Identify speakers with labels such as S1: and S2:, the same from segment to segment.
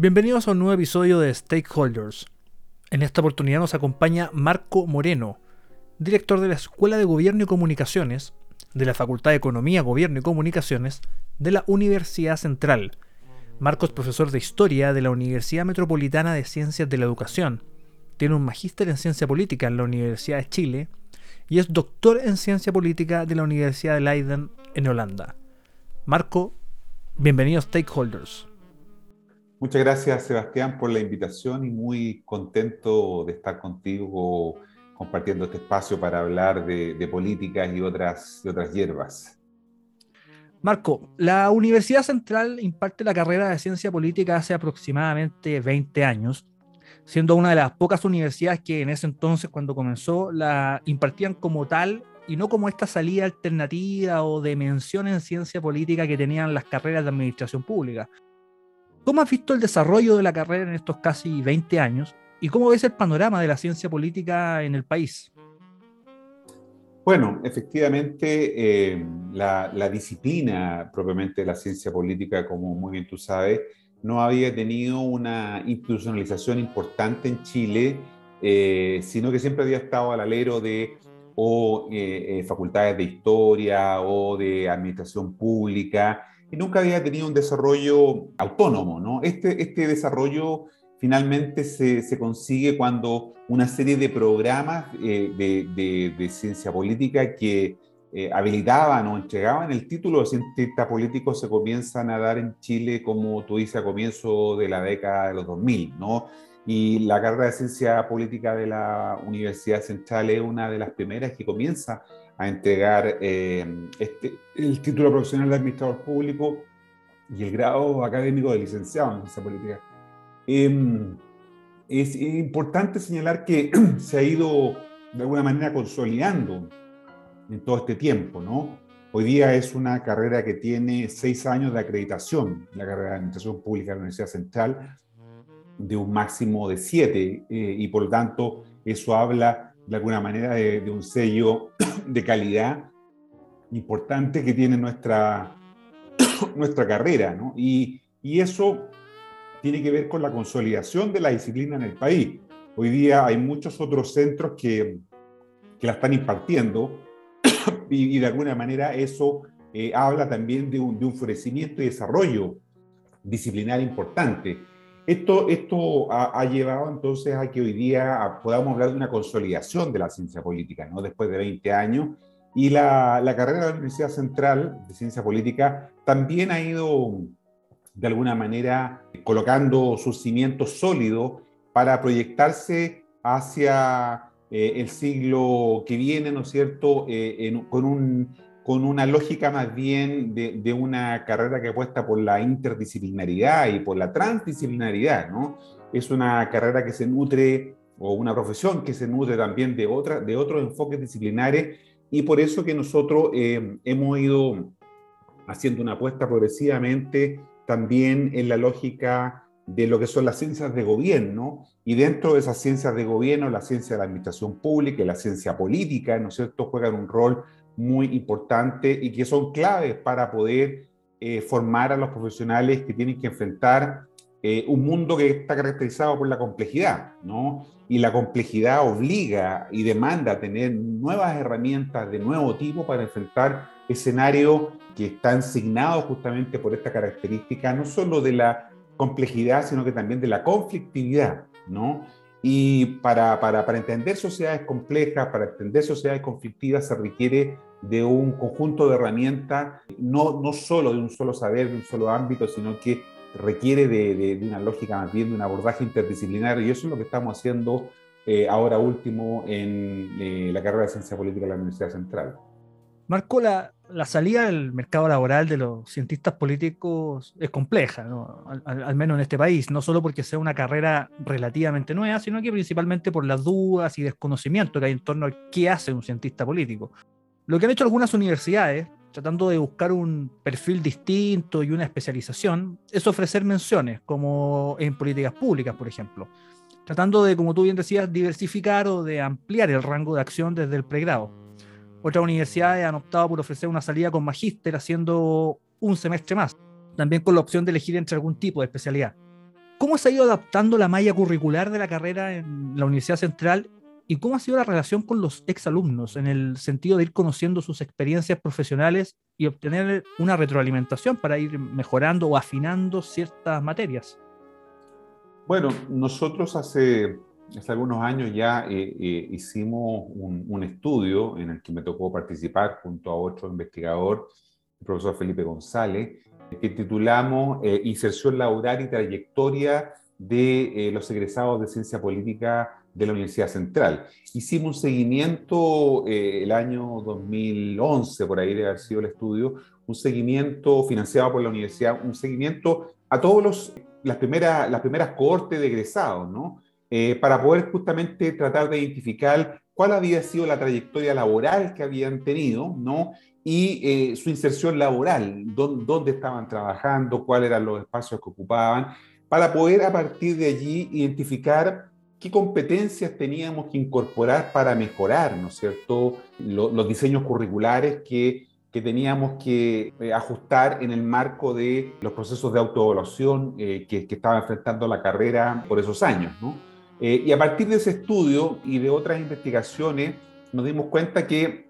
S1: Bienvenidos a un nuevo episodio de Stakeholders. En esta oportunidad nos acompaña Marco Moreno, director de la Escuela de Gobierno y Comunicaciones, de la Facultad de Economía, Gobierno y Comunicaciones, de la Universidad Central. Marco es profesor de Historia de la Universidad Metropolitana de Ciencias de la Educación. Tiene un magíster en Ciencia Política en la Universidad de Chile y es doctor en Ciencia Política de la Universidad de Leiden en Holanda. Marco, bienvenido a Stakeholders.
S2: Muchas gracias, Sebastián, por la invitación y muy contento de estar contigo compartiendo este espacio para hablar de, de políticas y otras, otras hierbas.
S1: Marco, la Universidad Central imparte la carrera de ciencia política hace aproximadamente 20 años, siendo una de las pocas universidades que en ese entonces, cuando comenzó, la impartían como tal y no como esta salida alternativa o de mención en ciencia política que tenían las carreras de administración pública. ¿Cómo has visto el desarrollo de la carrera en estos casi 20 años? ¿Y cómo ves el panorama de la ciencia política en el país?
S2: Bueno, efectivamente, eh, la, disciplina propiamente de la ciencia política, como muy bien tú sabes, no había tenido una institucionalización importante en Chile, eh, sino que siempre había estado al alero de o eh, facultades de historia o de administración pública, y nunca había tenido un desarrollo autónomo, ¿no? Este, este desarrollo finalmente se, se, consigue cuando una serie de programas eh, de, de, ciencia política que eh, habilitaban o entregaban el título de cientista político se comienzan a dar en Chile, como tú dices, a comienzo de la década de los 2000, ¿no? Y la carrera de ciencia política de la Universidad Central es una de las primeras que comienza a entregar eh, este, el título profesional de administrador público y el grado académico de licenciado en ciencia política. Eh, es importante señalar que se ha ido de alguna manera consolidando en todo este tiempo, ¿no? Hoy día es una carrera que tiene seis años de acreditación, la carrera de Administración Pública de la Universidad Central, de un máximo de siete, eh, y por lo tanto eso habla de alguna manera de, de, un sello de calidad importante que tiene nuestra, nuestra carrera, ¿no? Y, y eso tiene que ver con la consolidación de la disciplina en el país. Hoy día hay muchos otros centros que, que la están impartiendo y, y, de alguna manera eso eh, habla también de un, de un florecimiento y desarrollo disciplinar importante. Esto, esto ha, llevado entonces a que hoy día podamos hablar de una consolidación de la ciencia política, ¿no? después de 20 años. Y la, carrera de la Universidad Central de Ciencia Política también ha ido de alguna manera colocando sus cimientos sólidos para proyectarse hacia eh, el siglo que viene, ¿no es cierto?, eh, con, un, con, una lógica más bien de, de, una carrera que apuesta por la interdisciplinaridad y por la transdisciplinaridad, ¿no? Es una carrera que se nutre, o una profesión que se nutre también de, otra, de otros enfoques disciplinares, y por eso que nosotros eh, hemos ido haciendo una apuesta progresivamente también en la lógica de lo que son las ciencias de gobierno, y dentro de esas ciencias de gobierno, la ciencia de la administración pública y la ciencia política, ¿no es cierto?, juegan un rol muy importante y que son claves para poder eh, formar a los profesionales que tienen que enfrentar eh, un mundo que está caracterizado por la complejidad, ¿no? Y la complejidad obliga y demanda tener nuevas herramientas de nuevo tipo para enfrentar escenarios que están signados justamente por esta característica, no solo de la complejidad, sino que también de la conflictividad, ¿no? Y para, para, para entender sociedades complejas, para entender sociedades conflictivas, se requiere de un conjunto de herramientas, no, no solo de un solo saber, de un solo ámbito, sino que requiere de, una lógica más bien de un abordaje interdisciplinario y eso es lo que estamos haciendo eh, ahora último en eh, la carrera de Ciencia Política de la Universidad Central.
S1: Marco, la, la salida del mercado laboral de los cientistas políticos es compleja, al, menos en este país, no solo porque sea una carrera relativamente nueva, sino que principalmente por las dudas y desconocimiento que hay en torno a qué hace un cientista político. Lo que han hecho algunas universidades, tratando de buscar un perfil distinto y una especialización, es ofrecer menciones, como en políticas públicas, por ejemplo, tratando de, como tú bien decías, diversificar o de ampliar el rango de acción desde el pregrado. Otras universidades han optado por ofrecer una salida con magíster haciendo un semestre más, también con la opción de elegir entre algún tipo de especialidad. ¿Cómo se ha ido adaptando la malla curricular de la carrera en la Universidad Central y cómo ha sido la relación con los exalumnos en el sentido de ir conociendo sus experiencias profesionales y obtener una retroalimentación para ir mejorando o afinando ciertas materias?
S2: Bueno, nosotros hace algunos años ya eh, eh, hicimos un, un, estudio en el que me tocó participar junto a otro investigador, el profesor Felipe González, que titulamos eh, Inserción laboral y trayectoria de los egresados de ciencia política de la Universidad Central. Hicimos un seguimiento el año 2011, por ahí debe haber sido el estudio, un seguimiento financiado por la universidad, un seguimiento a todos los las primeras, las primeras cohortes de egresados, ¿no? Eh, para poder justamente tratar de identificar cuál había sido la trayectoria laboral que habían tenido, ¿no? Y eh, su inserción laboral, dónde estaban trabajando, cuáles eran los espacios que ocupaban, para poder a partir de allí identificar qué competencias teníamos que incorporar para mejorar, ¿no es cierto?, los diseños curriculares que, que teníamos que eh, ajustar en el marco de los procesos de autoevaluación que, que estaba enfrentando la carrera por esos años, ¿no? Eh, y a partir de ese estudio y de otras investigaciones, nos dimos cuenta que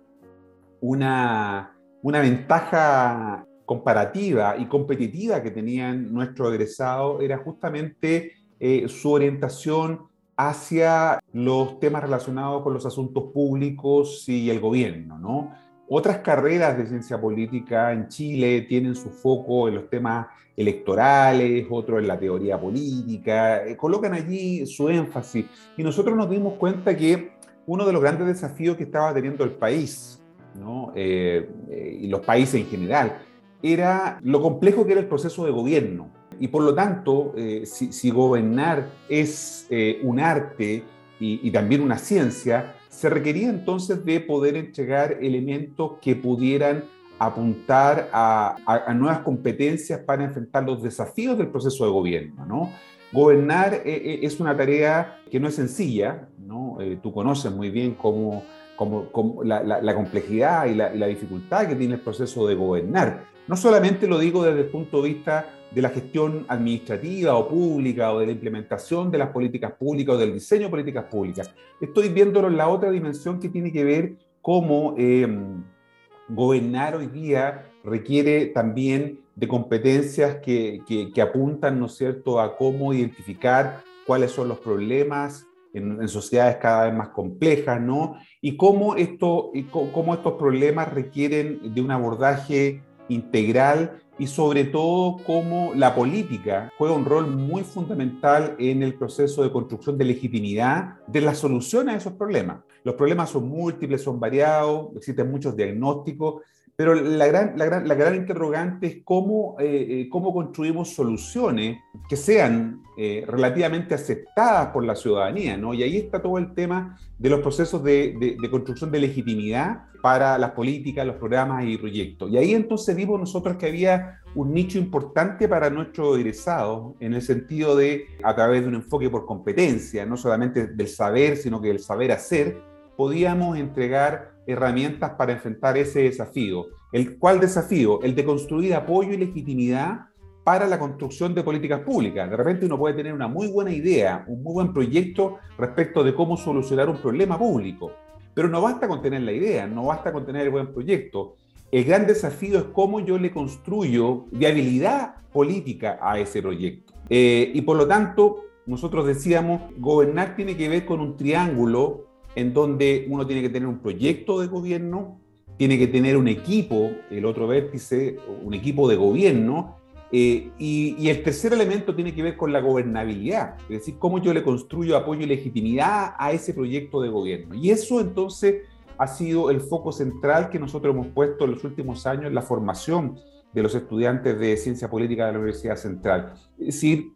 S2: una, una ventaja comparativa y competitiva que tenían nuestros egresados era justamente eh, su orientación hacia los temas relacionados con los asuntos públicos y el gobierno, ¿no? Otras carreras de ciencia política en Chile tienen su foco en los temas electorales, otros en la teoría política, eh, colocan allí su énfasis. Y nosotros nos dimos cuenta que uno de los grandes desafíos que estaba teniendo el país, ¿no? Eh, eh, y los países en general, era lo complejo que era el proceso de gobierno. Y por lo tanto, si, si, gobernar es un arte y, y también una ciencia, se requería entonces de poder entregar elementos que pudieran apuntar a, a, a, nuevas competencias para enfrentar los desafíos del proceso de gobierno. ¿no? Gobernar eh, eh, es una tarea que no es sencilla, ¿no? Eh, tú conoces muy bien cómo, cómo, cómo la, la, la, complejidad y la, y la dificultad que tiene el proceso de gobernar. No solamente lo digo desde el punto de vista de la gestión administrativa o pública o de la implementación de las políticas públicas o del diseño de políticas públicas. Estoy viéndolo en la otra dimensión que tiene que ver cómo eh, gobernar hoy día requiere también de competencias que, que, que, apuntan, ¿no es cierto?, a cómo identificar cuáles son los problemas en, sociedades cada vez más complejas, ¿no? Y cómo, esto, y cómo estos problemas requieren de un abordaje integral y sobre todo cómo la política juega un rol muy fundamental en el proceso de construcción de legitimidad de las soluciones a esos problemas. Los problemas son múltiples, son variados, existen muchos diagnósticos, pero la gran, interrogante es cómo, eh, eh construimos soluciones que sean eh, relativamente aceptadas por la ciudadanía, ¿no? Y ahí está todo el tema de los procesos de, de, construcción de legitimidad para las políticas, los programas y proyectos. Y ahí entonces vimos nosotros que había un nicho importante para nuestros egresados, en el sentido de, a través de un enfoque por competencia, no solamente del saber, sino que del saber hacer, podíamos entregar herramientas para enfrentar ese desafío. ¿El cuál desafío? El de construir apoyo y legitimidad para la construcción de políticas públicas. De repente uno puede tener una muy buena idea, un muy buen proyecto respecto de cómo solucionar un problema público, pero no basta con tener la idea, no basta con tener el buen proyecto. El gran desafío es cómo yo le construyo viabilidad política a ese proyecto. Eh, y por lo tanto, nosotros decíamos, gobernar tiene que ver con un triángulo en donde uno tiene que tener un proyecto de gobierno, tiene que tener un equipo, el otro vértice, un equipo de gobierno, eh, y, y, el tercer elemento tiene que ver con la gobernabilidad, es decir, cómo yo le construyo apoyo y legitimidad a ese proyecto de gobierno. Y eso entonces ha sido el foco central que nosotros hemos puesto en los últimos años en la formación de los estudiantes de ciencia política de la Universidad Central. Es decir,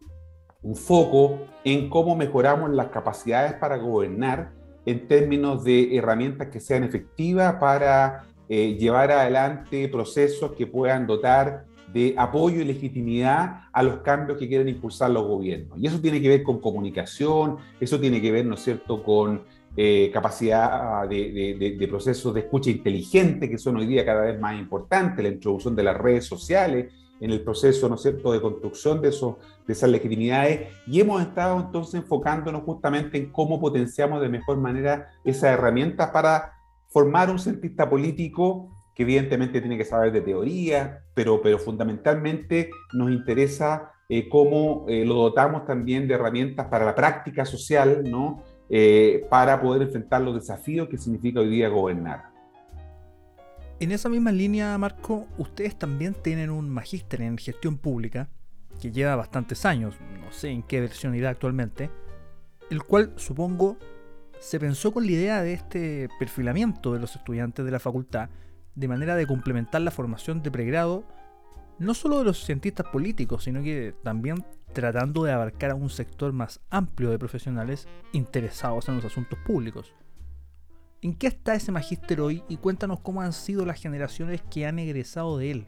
S2: un foco en cómo mejoramos las capacidades para gobernar en términos de herramientas que sean efectivas para eh, llevar adelante procesos que puedan dotar de apoyo y legitimidad a los cambios que quieren impulsar los gobiernos. Y eso tiene que ver con comunicación, eso tiene que ver, ¿no es cierto?, con eh, capacidad de, de, procesos de escucha inteligente, que son hoy día cada vez más importantes, la introducción de las redes sociales en el proceso, ¿no es cierto?, de construcción de, esos, de esas legitimidades. Y hemos estado entonces enfocándonos justamente en cómo potenciamos de mejor manera esas herramientas para formar un cientista político que evidentemente tiene que saber de teoría, pero, pero fundamentalmente nos interesa eh, cómo eh, lo dotamos también de herramientas para la práctica social, ¿no? Eh, para poder enfrentar los desafíos que significa hoy día gobernar.
S1: En esa misma línea, Marco, ustedes también tienen un magíster en gestión pública que lleva bastantes años, no sé en qué versión irá actualmente, el cual supongo se pensó con la idea de este perfilamiento de los estudiantes de la facultad de manera de complementar la formación de pregrado, no solo de los cientistas políticos, sino que también tratando de abarcar a un sector más amplio de profesionales interesados en los asuntos públicos. ¿En qué está ese magíster hoy y cuéntanos cómo han sido las generaciones que han egresado de él?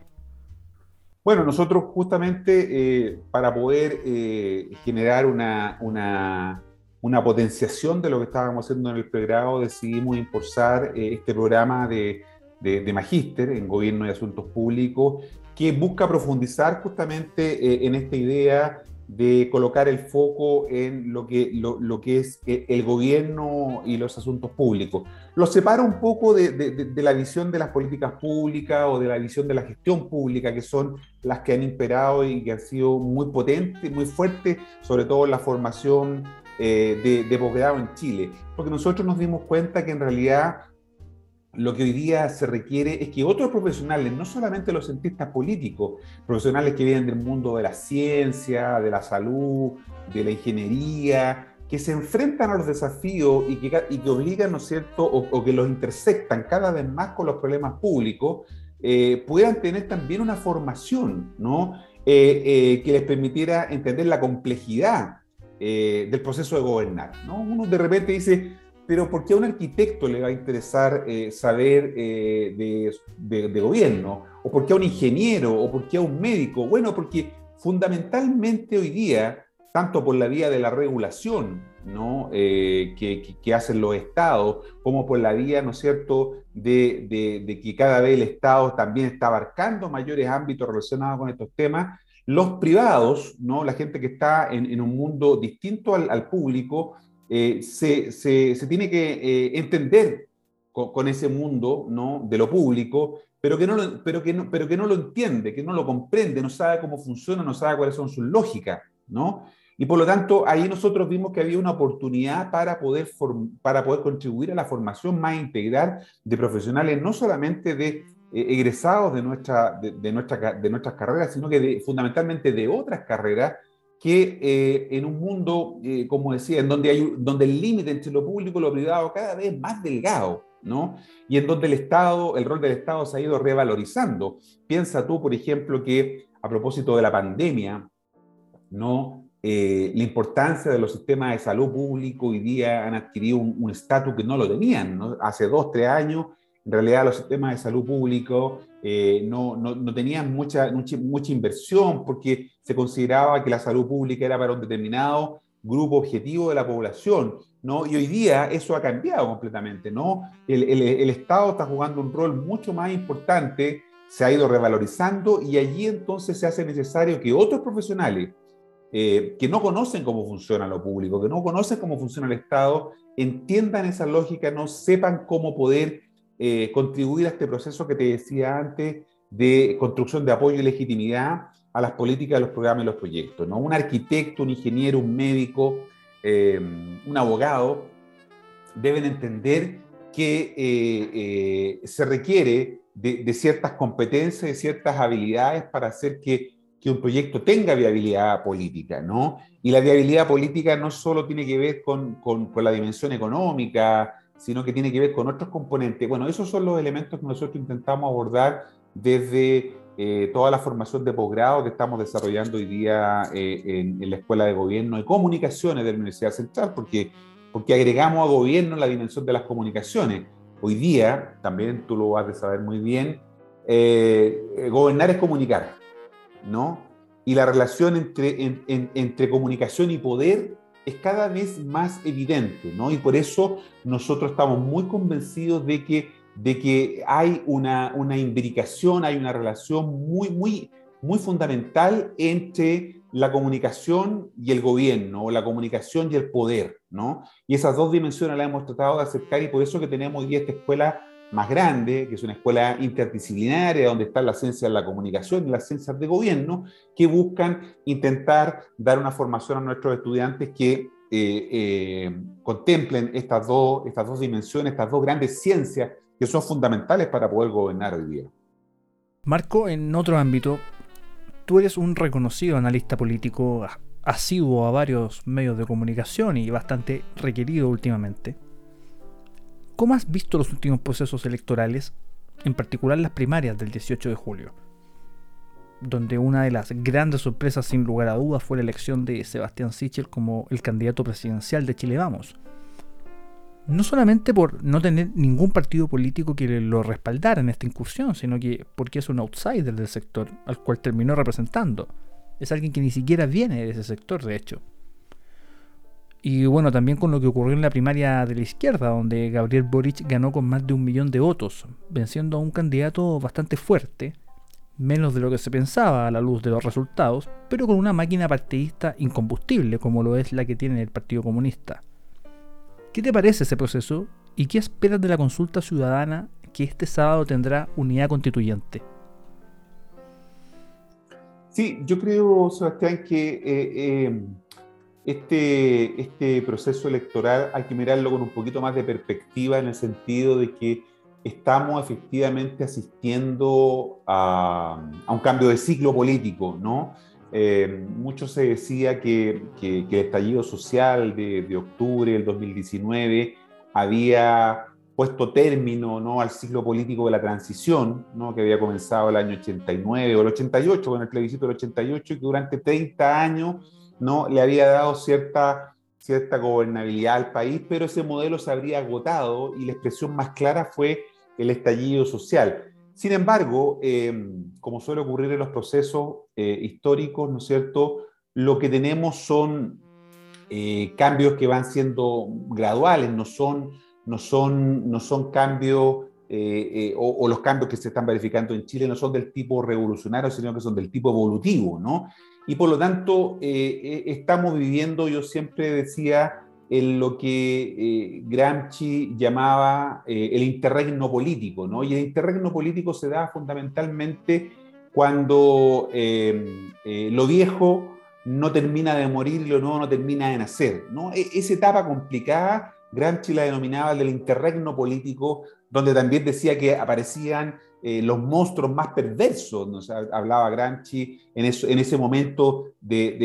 S2: Bueno, nosotros justamente eh, para poder eh, generar una, una, potenciación de lo que estábamos haciendo en el pregrado, decidimos impulsar eh, este programa de de, magíster en Gobierno y Asuntos Públicos, que busca profundizar justamente en esta idea de colocar el foco en lo que, lo, que es eh, el gobierno y los asuntos públicos. Lo separa un poco de, de, la visión de las políticas públicas o de la visión de la gestión pública, que son las que han imperado y que han sido muy potentes, muy fuertes, sobre todo en la formación eh, de posgrado en Chile. Porque nosotros nos dimos cuenta que en realidad lo que hoy día se requiere es que otros profesionales, no solamente los cientistas políticos, profesionales que vienen del mundo de la ciencia, de la salud, de la ingeniería, que se enfrentan a los desafíos y que, obligan, ¿no es cierto?, o, que los intersectan cada vez más con los problemas públicos, eh, puedan tener también una formación, ¿no?, eh, eh, que les permitiera entender la complejidad del proceso de gobernar, ¿no? Uno de repente dice, pero ¿por qué a un arquitecto le va a interesar eh, saber eh, de, gobierno? ¿O por qué a un ingeniero? ¿O por qué a un médico? Bueno, porque fundamentalmente hoy día, tanto por la vía de la regulación ¿no? Eh, que, hacen los estados, como por la vía, ¿no es cierto?, de, que cada vez el Estado también está abarcando mayores ámbitos relacionados con estos temas, los privados, ¿no? la gente que está en, un mundo distinto al, al público, eh, se, se, tiene que eh, entender con, ese mundo ¿no? de lo público, pero que, no lo, pero, que no, pero que no lo entiende, que no lo comprende, no sabe cómo funciona, no sabe cuáles son sus lógicas. ¿no? Y por lo tanto, ahí nosotros vimos que había una oportunidad para poder, para poder contribuir a la formación más integral de profesionales, no solamente de eh, egresados de, nuestra, de, nuestra, de nuestras carreras, sino que fundamentalmente de otras carreras que eh, en un mundo, eh, como decía, en donde, hay, donde el límite entre lo público y lo privado cada vez es más delgado, ¿no? Y en donde el Estado, el rol del Estado se ha ido revalorizando. Piensa tú, por ejemplo, que a propósito de la pandemia, ¿no? Eh, la importancia de los sistemas de salud público hoy día han adquirido un estatus que no lo tenían, ¿no? Hace dos, tres años en realidad los sistemas de salud público eh, no, no, no, tenían mucha, mucha, inversión porque se consideraba que la salud pública era para un determinado grupo objetivo de la población, ¿no? Y hoy día eso ha cambiado completamente, ¿no? El, el, el Estado está jugando un rol mucho más importante, se ha ido revalorizando y allí entonces se hace necesario que otros profesionales eh, que no conocen cómo funciona lo público, que no conocen cómo funciona el Estado, entiendan esa lógica, no sepan cómo poder eh, contribuir a este proceso que te decía antes de construcción de apoyo y legitimidad a las políticas, a los programas y los proyectos. ¿no? Un arquitecto, un ingeniero, un médico, eh, un abogado deben entender que eh, se requiere de, ciertas competencias, de ciertas habilidades para hacer que, un proyecto tenga viabilidad política. ¿no? Y la viabilidad política no solo tiene que ver con la dimensión económica, sino que tiene que ver con otros componentes. Bueno, esos son los elementos que nosotros intentamos abordar desde eh, toda la formación de posgrado que estamos desarrollando hoy día eh, en, la Escuela de Gobierno y Comunicaciones de la Universidad Central, porque, porque agregamos a gobierno la dimensión de las comunicaciones. Hoy día, también tú lo vas a saber muy bien, eh, gobernar es comunicar, ¿no? Y la relación entre, entre comunicación y poder es cada vez más evidente, ¿no? Y por eso nosotros estamos muy convencidos de que, de que hay una, una imbricación, hay una relación muy, muy, muy fundamental entre la comunicación y el gobierno, o la comunicación y el poder, ¿no? Y esas dos dimensiones las hemos tratado de acercar y por eso que tenemos hoy esta escuela más grande, que es una escuela interdisciplinaria donde están las ciencias de la comunicación y las ciencias de gobierno, que buscan intentar dar una formación a nuestros estudiantes que eh, eh, contemplen estas dos, estas dos dimensiones, estas dos grandes ciencias que son fundamentales para poder gobernar hoy día.
S1: Marco, en otro ámbito, tú eres un reconocido analista político, asiduo a varios medios de comunicación y bastante requerido últimamente. ¿Cómo has visto los últimos procesos electorales, en particular las primarias del 18 de julio? Donde una de las grandes sorpresas sin lugar a dudas fue la elección de Sebastián Sichel como el candidato presidencial de Chile Vamos. No solamente por no tener ningún partido político que lo respaldara en esta incursión, sino que porque es un outsider del sector al cual terminó representando. Es alguien que ni siquiera viene de ese sector, de hecho. Y bueno, también con lo que ocurrió en la primaria de la izquierda, donde Gabriel Boric ganó con más de un millón de votos, venciendo a un candidato bastante fuerte, menos de lo que se pensaba a la luz de los resultados, pero con una máquina partidista incombustible como lo es la que tiene el Partido Comunista. ¿Qué te parece ese proceso y qué esperas de la consulta ciudadana que este sábado tendrá unidad constituyente?
S2: Sí, yo creo, Sebastián, que eh, eh, este, este proceso electoral hay que mirarlo con un poquito más de perspectiva en el sentido de que estamos efectivamente asistiendo a, un cambio de ciclo político, ¿no? Eh, mucho se decía que, el estallido social de, octubre del 2019 había puesto término ¿no? al ciclo político de la transición, ¿no? que había comenzado el año 89 o el 88, con el plebiscito del 88, y que durante 30 años ¿no? le había dado cierta, cierta gobernabilidad al país, pero ese modelo se habría agotado y la expresión más clara fue el estallido social. Sin embargo, em, como suele ocurrir en los procesos eh, históricos, ¿no es cierto? Lo que tenemos son eh, cambios que van siendo graduales, no son, no son, no son cambios eh, o, o, los cambios que se están verificando en Chile no son del tipo revolucionario, sino que son del tipo evolutivo, ¿no? y por lo tanto eh, eh, estamos viviendo, yo siempre decía, en lo que eh, Gramsci llamaba el interregno político, ¿no? Y el interregno político se da fundamentalmente cuando lo viejo no termina de morir y lo nuevo no termina de nacer, ¿no? E, esa etapa complicada, Gramsci la denominaba del interregno político, donde también decía que aparecían eh, los monstruos más perversos, nos hablaba Gramsci en, en ese momento de,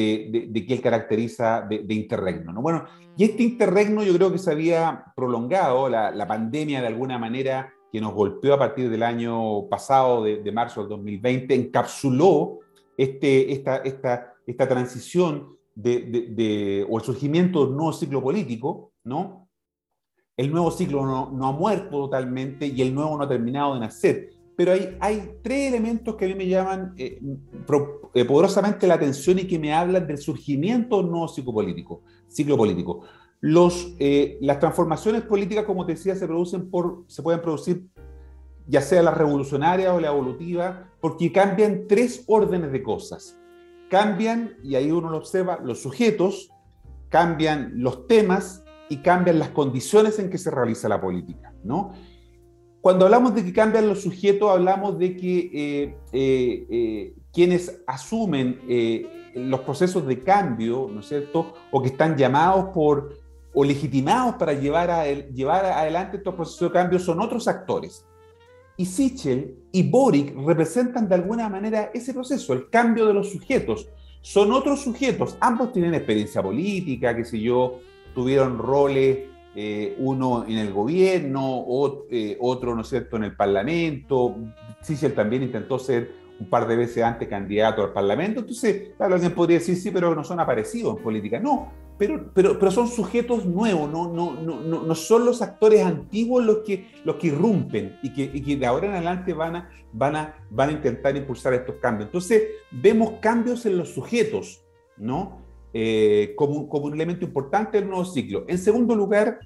S2: que él caracteriza de, interregno. ¿no? Bueno, y este interregno yo creo que se había prolongado, la, pandemia de alguna manera que nos golpeó a partir del año pasado, de, marzo del 2020, encapsuló este, esta transición de, o el surgimiento de un nuevo ciclo político, ¿no? El nuevo ciclo no, no, ha muerto totalmente y el nuevo no ha terminado de nacer pero hay, tres elementos que a mí me llaman eh, eh, poderosamente la atención y que me hablan del surgimiento nuevo ciclo político. Ciclo político. Los, eh, las transformaciones políticas, como te decía, se, producen se pueden producir ya sea la revolucionaria o la evolutiva, porque cambian tres órdenes de cosas. Cambian, y ahí uno lo observa, los sujetos, cambian los temas y cambian las condiciones en que se realiza la política, ¿no? Cuando hablamos de que cambian los sujetos, hablamos de que eh, eh, eh, quienes asumen los procesos de cambio, ¿no es cierto?, o que están llamados por o legitimados para llevar, a llevar adelante estos procesos de cambio son otros actores. Y Sichel y Boric representan de alguna manera ese proceso, el cambio de los sujetos. Son otros sujetos, ambos tienen experiencia política, qué sé yo, tuvieron roles eh, uno en el gobierno, eh, otro, ¿no es cierto?, en el Parlamento. Sichel también intentó ser un par de veces antes candidato al Parlamento. Entonces, claro, alguien podría decir, sí, pero no son aparecidos en política. No, pero, pero, pero son sujetos nuevos, no, no, no, no, son los actores antiguos los que, los que irrumpen y que, y que de ahora en adelante van a, van, a, van a intentar impulsar estos cambios. Entonces, vemos cambios en los sujetos, ¿no? Eh, como, como un elemento importante del nuevo ciclo. En segundo lugar,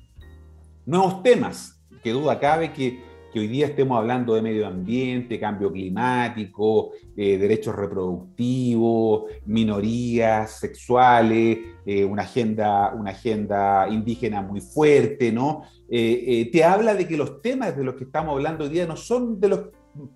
S2: nuevos temas, que duda cabe que hoy día estemos hablando de medio ambiente, cambio climático, eh, derechos reproductivos, minorías sexuales, eh, una, agenda, una agenda indígena muy fuerte, ¿no? Te habla de que los temas de los que estamos hablando hoy día no son de los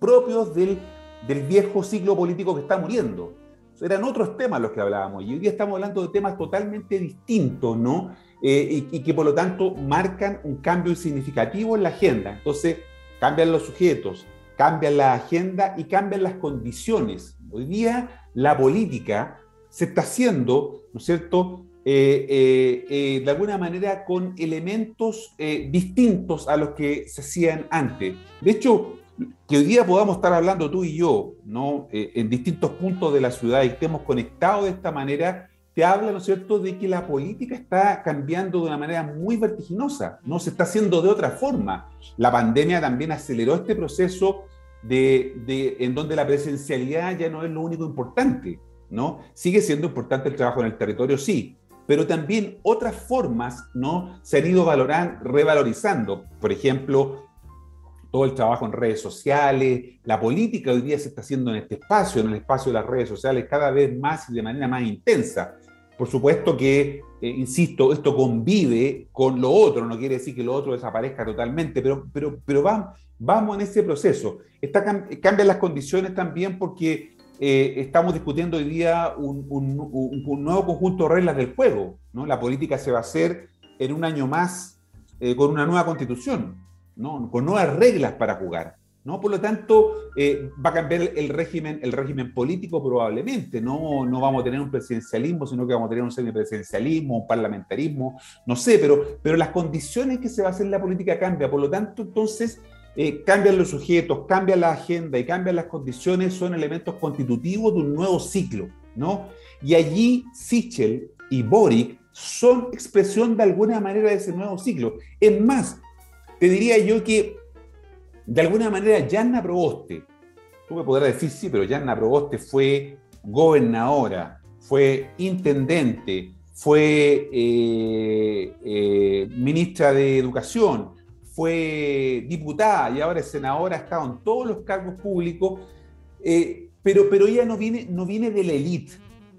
S2: propios del, del viejo ciclo político que está muriendo. Eran otros temas los que hablábamos y hoy día estamos hablando de temas totalmente distintos, ¿no? y, y, que por lo tanto marcan un cambio significativo en la agenda. Entonces, cambian los sujetos, cambian la agenda y cambian las condiciones. Hoy día la política se está haciendo, ¿no es cierto?, eh, eh, eh, de alguna manera con elementos distintos a los que se hacían antes. De hecho, que hoy día podamos estar hablando tú y yo, ¿no? en distintos puntos de la ciudad y estemos conectados de esta manera, te habla, ¿no es cierto?, de que la política está cambiando de una manera muy vertiginosa, no se está haciendo de otra forma. La pandemia también aceleró este proceso de, en donde la presencialidad ya no es lo único importante, ¿no? Sigue siendo importante el trabajo en el territorio, sí, pero también otras formas, ¿no? Se han ido valorando, revalorizando. Por ejemplo, todo el trabajo en redes sociales, la política hoy día se está haciendo en este espacio, en el espacio de las redes sociales, cada vez más y de manera más intensa. Por supuesto que, eh, insisto, esto convive con lo otro, no quiere decir que lo otro desaparezca totalmente, pero, pero, pero vamos, en ese proceso. Cambian las condiciones también porque eh, estamos discutiendo hoy día un, nuevo conjunto de reglas del juego. La política se va a hacer en un año más eh, con una nueva constitución, ¿no? con nuevas reglas para jugar. ¿no? Por lo tanto, eh, va a cambiar el régimen, el régimen político probablemente, ¿no? no vamos a tener un presidencialismo, sino que vamos a tener un semipresidencialismo, un parlamentarismo, no sé, pero, pero las condiciones que se va a hacer la política cambian, por lo tanto, entonces, eh, cambian los sujetos, cambian la agenda y cambian las condiciones, son elementos constitutivos de un nuevo ciclo, ¿no? Y allí Sichel y Boric son expresión de alguna manera de ese nuevo ciclo. Es más, te diría yo que de alguna manera, Yanna Proboste, tú me podrás decir, sí, pero Yanna Proboste fue gobernadora, fue intendente, fue eh, eh, ministra de Educación, fue diputada y ahora es senadora, ha estado en todos los cargos públicos, eh, pero, pero ella no viene, no viene de la élite,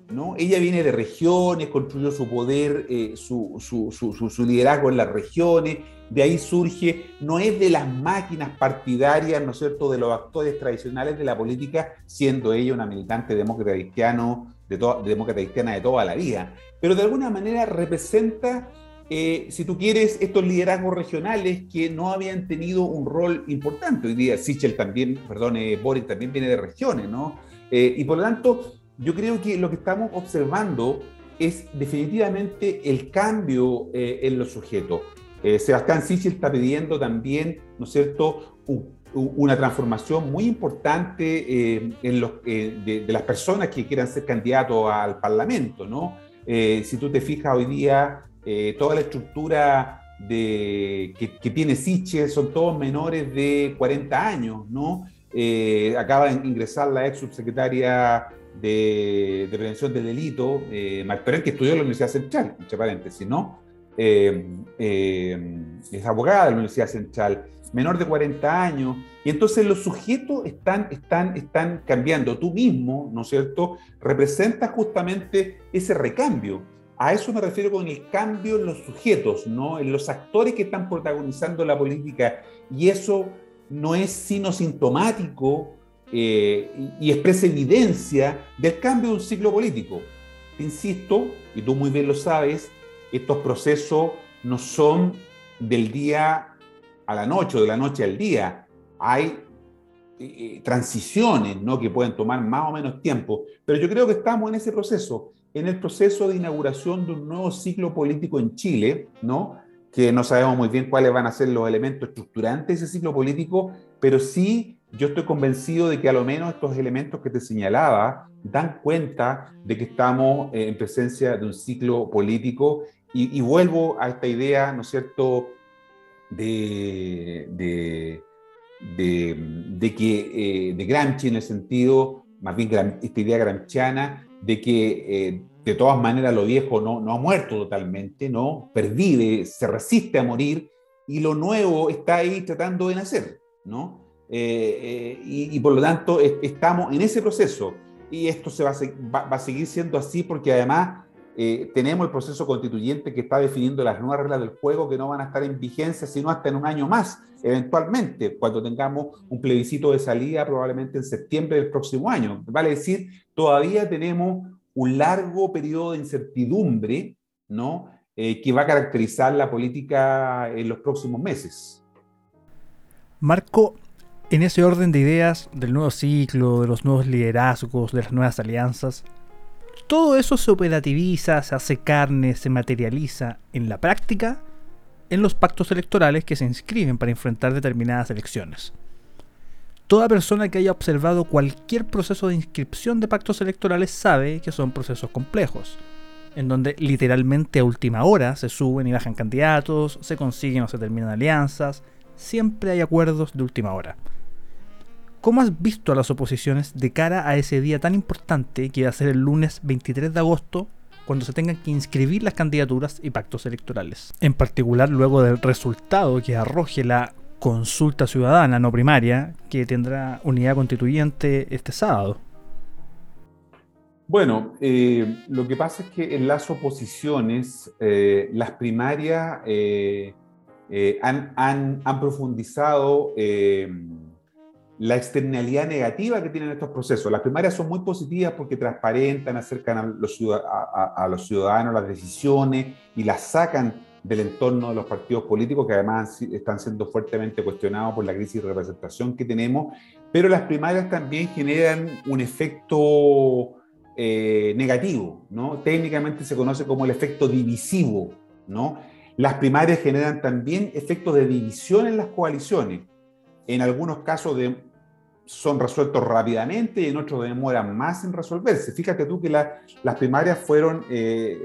S2: ¿no? Ella viene de regiones, construyó su poder, su, su, liderazgo en las regiones, de ahí surge, no es de las máquinas partidarias, ¿no es cierto?, de los actores tradicionales de la política, siendo ella una militante demócrata cristiano, de, demócrata cristiana de toda la vida, pero de alguna manera representa, eh, si tú quieres, estos liderazgos regionales que no habían tenido un rol importante. Hoy día Sichel también, perdón, eh, Boris también viene de regiones, ¿no? Eh, y por lo tanto, yo creo que lo que estamos observando es definitivamente el cambio en los sujetos. Eh, Sebastián Sichel está pidiendo también, ¿no es cierto?, una transformación muy importante eh, en eh, de, las personas que quieran ser candidatos al Parlamento, ¿no? si tú te fijas hoy día, toda la estructura que, tiene Sichel son todos menores de 40 años, ¿no? acaba de ingresar la ex subsecretaria de, Prevención del Delito, eh, que estudió en la Universidad Central, entre paréntesis, ¿no? Eh, eh, es abogada de la Universidad Central, menor de 40 años, y entonces los sujetos están, están, están cambiando. Tú mismo, ¿no es cierto?, representas justamente ese recambio. A eso me refiero con el cambio en los sujetos, ¿no? en los actores que están protagonizando la política, y eso no es sino sintomático eh, y expresa evidencia del cambio de un ciclo político. Insisto, y tú muy bien lo sabes, estos procesos no son del día a la noche o de la noche al día. Hay eh, eh, transiciones ¿no? que pueden tomar más o menos tiempo, pero yo creo que estamos en ese proceso, en el proceso de inauguración de un nuevo ciclo político en Chile, ¿no? que no sabemos muy bien cuáles van a ser los elementos estructurantes de ese ciclo político, pero sí yo estoy convencido de que a lo menos estos elementos que te señalaba dan cuenta de que estamos eh, en presencia de un ciclo político y, vuelvo a esta idea, ¿no es cierto?, de, de, de, que, eh, de Gramsci en el sentido, más bien esta idea gramsciana, de que eh, de todas maneras lo viejo no, no ha muerto totalmente, ¿no? Pervive, se resiste a morir y lo nuevo está ahí tratando de nacer, ¿no? Eh, y, por lo tanto estamos en ese proceso y esto se va a, va a seguir siendo así porque además eh, tenemos el proceso constituyente que está definiendo las nuevas reglas del juego que no van a estar en vigencia sino hasta en un año más, eventualmente, cuando tengamos un plebiscito de salida probablemente en septiembre del próximo año. Vale decir, todavía tenemos un largo periodo de incertidumbre, ¿no? Eh, que va a caracterizar la política en los próximos meses.
S1: Marco, en ese orden de ideas del nuevo ciclo, de los nuevos liderazgos, de las nuevas alianzas, todo eso se operativiza, se hace carne, se materializa en la práctica en los pactos electorales que se inscriben para enfrentar determinadas elecciones. Toda persona que haya observado cualquier proceso de inscripción de pactos electorales sabe que son procesos complejos, en donde literalmente a última hora se suben y bajan candidatos, se consiguen o se terminan alianzas, siempre hay acuerdos de última hora. ¿Cómo has visto a las oposiciones de cara a ese día tan importante que va a ser el lunes 23 de agosto, cuando se tengan que inscribir las candidaturas y pactos electorales? En particular luego del resultado que arroje la consulta ciudadana no primaria que tendrá unidad constituyente este sábado.
S2: Bueno, eh, lo que pasa es que en las oposiciones, eh, las primarias eh, han, han, profundizado la externalidad negativa que tienen estos procesos. Las primarias son muy positivas porque transparentan, acercan a los, ciudadanos las decisiones y las sacan del entorno de los partidos políticos, que además están siendo fuertemente cuestionados por la crisis de representación que tenemos, pero las primarias también generan un efecto eh, negativo, ¿no? Técnicamente se conoce como el efecto divisivo, ¿no? Las primarias generan también efectos de división en las coaliciones, en algunos casos de son resueltos rápidamente y en otros demoran más en resolverse. Fíjate tú que las primarias fueron eh,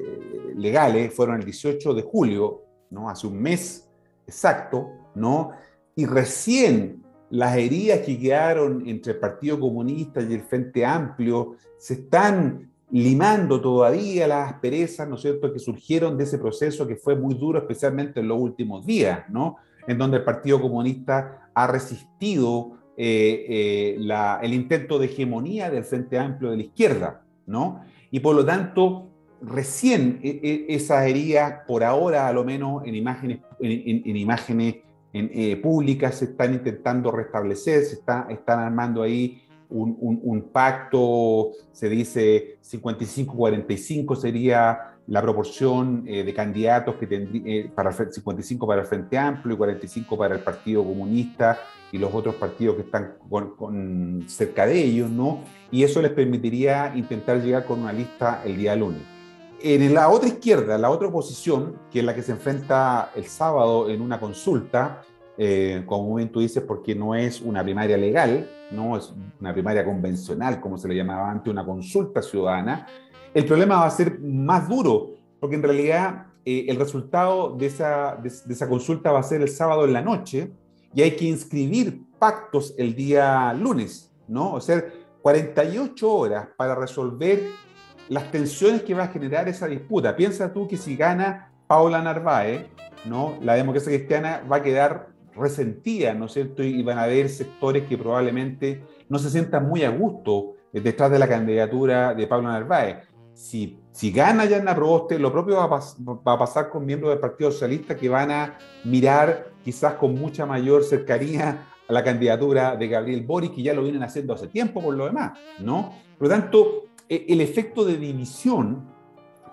S2: legales, fueron el 18 de julio, ¿no? hace un mes exacto, ¿no? y recién las heridas que quedaron entre el Partido Comunista y el Frente Amplio se están limando todavía las asperezas, ¿no es cierto?, que surgieron de ese proceso que fue muy duro, especialmente en los últimos días, ¿no? En donde el Partido Comunista ha resistido eh, eh, el intento de hegemonía del Frente Amplio de la izquierda, ¿no? Y por lo tanto, recién e, e, esas heridas, por ahora a lo menos en imágenes, en, imágenes eh, públicas, se están intentando restablecer, se está, están armando ahí un, pacto, se dice 55-45 sería la proporción de candidatos que tendría para 55 para el Frente Amplio y 45 para el Partido Comunista y los otros partidos que están con, cerca de ellos, ¿no? Y eso les permitiría intentar llegar con una lista el día lunes. En la otra izquierda, la otra oposición, que es la que se enfrenta el sábado en una consulta, eh, como bien tú dices, porque no es una primaria legal, no es una primaria convencional, como se le llamaba antes, una consulta ciudadana, el problema va a ser más duro, porque en realidad eh, el resultado de esa, de esa consulta va a ser el sábado en la noche, y hay que inscribir pactos el día lunes, ¿no? O sea, 48 horas para resolver las tensiones que va a generar esa disputa. Piensa tú que si gana Paula Narváez, ¿no? La democracia cristiana va a quedar resentida, ¿no es cierto? Y van a haber sectores que probablemente no se sientan muy a gusto detrás de la candidatura de Paula Narváez. Si, si gana Yanna Proboste, lo propio va va a pasar con miembros del Partido Socialista que van a mirar quizás con mucha mayor cercanía a la candidatura de Gabriel Boric, que ya lo vienen haciendo hace tiempo por lo demás, ¿no? Por lo tanto, e, el efecto de división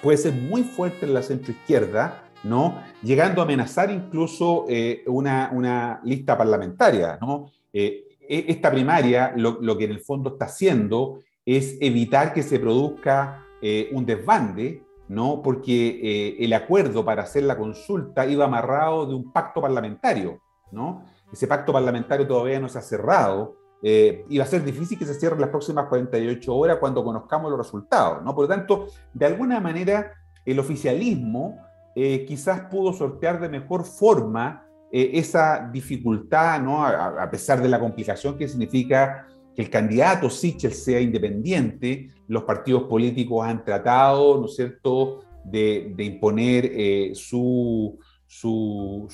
S2: puede ser muy fuerte en la centroizquierda, ¿no? Llegando a amenazar incluso eh, una, una, lista parlamentaria, ¿no? Eh, e, esta primaria lo, que en el fondo está haciendo es evitar que se produzca eh, un desbande ¿no? Porque eh, el acuerdo para hacer la consulta iba amarrado de un pacto parlamentario, ¿no? Ese pacto parlamentario todavía no se ha cerrado. Eh, y va a ser difícil que se cierre las próximas 48 horas cuando conozcamos los resultados, ¿no? Por lo tanto, de alguna manera, el oficialismo eh, quizás pudo sortear de mejor forma esa dificultad, ¿no? A, pesar de la complicación que significa que el candidato Sichel sea independiente, los partidos políticos han tratado, ¿no es cierto?, de, imponer eh, su,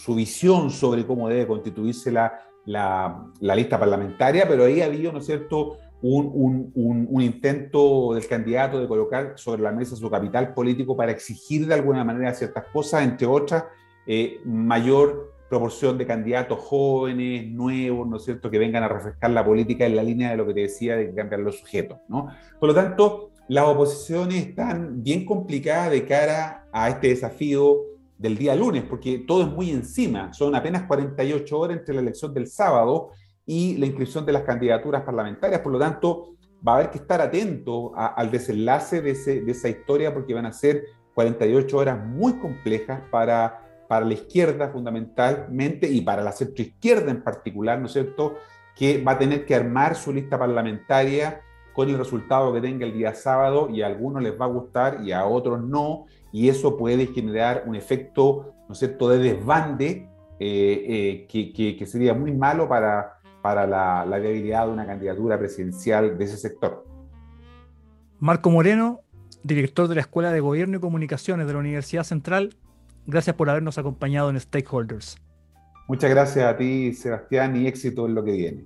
S2: visión sobre cómo debe constituirse la, lista parlamentaria, pero ahí había, ¿no es cierto?, un, intento del candidato de colocar sobre la mesa su capital político para exigir de alguna manera ciertas cosas, entre otras, eh, mayor proporción de candidatos jóvenes, nuevos, ¿no es cierto?, que vengan a refrescar la política en la línea de lo que te decía de cambiar los sujetos, ¿no? Por lo tanto, las oposiciones están bien complicadas de cara a este desafío del día lunes, porque todo es muy encima. Son apenas 48 horas entre la elección del sábado y la inscripción de las candidaturas parlamentarias. Por lo tanto, va a haber que estar atento al desenlace de, esa historia, porque van a ser 48 horas muy complejas para para la izquierda fundamentalmente y para la centroizquierda en particular, ¿no es cierto?, que va a tener que armar su lista parlamentaria con el resultado que tenga el día sábado y a algunos les va a gustar y a otros no, y eso puede generar un efecto, ¿no es cierto?, de desbande eh, eh, que, sería muy malo para, para la, la viabilidad de una candidatura presidencial de ese sector.
S1: Marco Moreno, director de la Escuela de Gobierno y Comunicaciones de la Universidad Central, Gracias por habernos acompañado en Stakeholders.
S2: Muchas gracias a ti, Sebastián, y éxito en lo que viene.